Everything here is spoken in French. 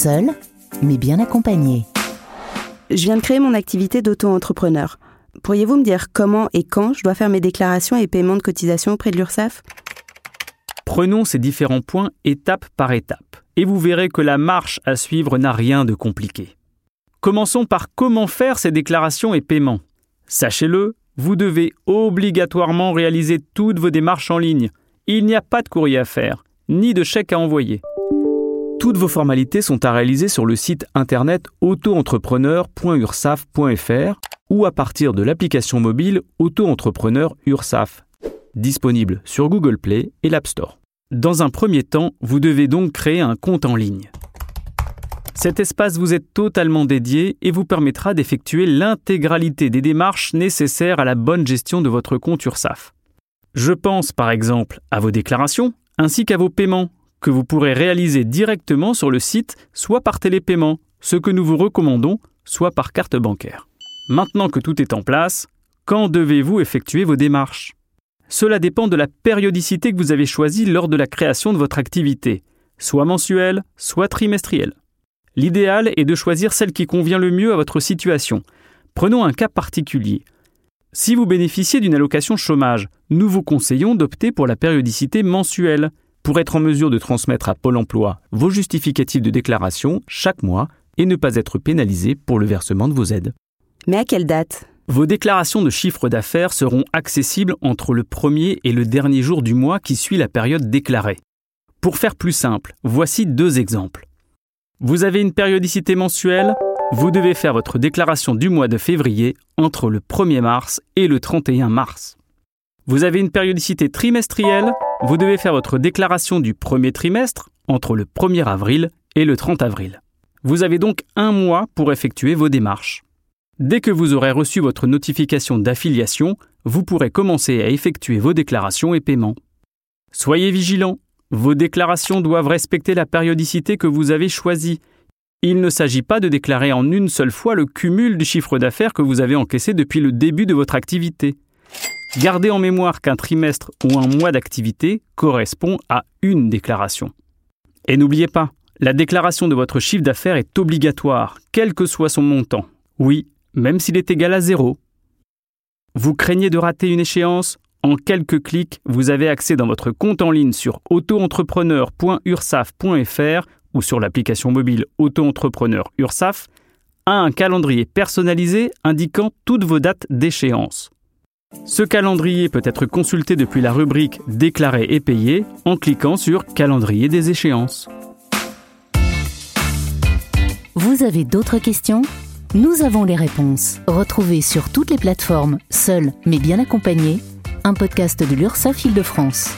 seul, mais bien accompagné. Je viens de créer mon activité d'auto-entrepreneur. Pourriez-vous me dire comment et quand je dois faire mes déclarations et paiements de cotisation auprès de l'URSSAF? Prenons ces différents points étape par étape, et vous verrez que la marche à suivre n'a rien de compliqué. Commençons par comment faire ces déclarations et paiements. Sachez-le, vous devez obligatoirement réaliser toutes vos démarches en ligne. Il n'y a pas de courrier à faire, ni de chèque à envoyer. Toutes vos formalités sont à réaliser sur le site internet auto-entrepreneur.ursaf.fr ou à partir de l'application mobile Auto-entrepreneur URSAF, disponible sur Google Play et l'App Store. Dans un premier temps, vous devez donc créer un compte en ligne. Cet espace vous est totalement dédié et vous permettra d'effectuer l'intégralité des démarches nécessaires à la bonne gestion de votre compte URSAF. Je pense par exemple à vos déclarations ainsi qu'à vos paiements que vous pourrez réaliser directement sur le site soit par télépaiement, ce que nous vous recommandons, soit par carte bancaire. Maintenant que tout est en place, quand devez-vous effectuer vos démarches? Cela dépend de la périodicité que vous avez choisie lors de la création de votre activité, soit mensuelle, soit trimestrielle. L'idéal est de choisir celle qui convient le mieux à votre situation. Prenons un cas particulier. Si vous bénéficiez d'une allocation chômage, nous vous conseillons d'opter pour la périodicité mensuelle pour être en mesure de transmettre à Pôle Emploi vos justificatifs de déclaration chaque mois et ne pas être pénalisé pour le versement de vos aides. Mais à quelle date? Vos déclarations de chiffre d'affaires seront accessibles entre le premier et le dernier jour du mois qui suit la période déclarée. Pour faire plus simple, voici deux exemples. Vous avez une périodicité mensuelle, vous devez faire votre déclaration du mois de février entre le 1er mars et le 31 mars. Vous avez une périodicité trimestrielle, vous devez faire votre déclaration du premier trimestre entre le 1er avril et le 30 avril. Vous avez donc un mois pour effectuer vos démarches. Dès que vous aurez reçu votre notification d'affiliation, vous pourrez commencer à effectuer vos déclarations et paiements. Soyez vigilants, vos déclarations doivent respecter la périodicité que vous avez choisie. Il ne s'agit pas de déclarer en une seule fois le cumul du chiffre d'affaires que vous avez encaissé depuis le début de votre activité. Gardez en mémoire qu'un trimestre ou un mois d'activité correspond à une déclaration. Et n'oubliez pas, la déclaration de votre chiffre d'affaires est obligatoire, quel que soit son montant. Oui, même s'il est égal à zéro. Vous craignez de rater une échéance? En quelques clics, vous avez accès dans votre compte en ligne sur autoentrepreneur.ursaf.fr ou sur l'application mobile Auto-entrepreneur URSAF à un calendrier personnalisé indiquant toutes vos dates d'échéance. Ce calendrier peut être consulté depuis la rubrique Déclarer et payer en cliquant sur Calendrier des échéances. Vous avez d'autres questions? Nous avons les réponses. Retrouvez sur toutes les plateformes, seul mais bien accompagné, un podcast de l'URSSAF Île-de-France.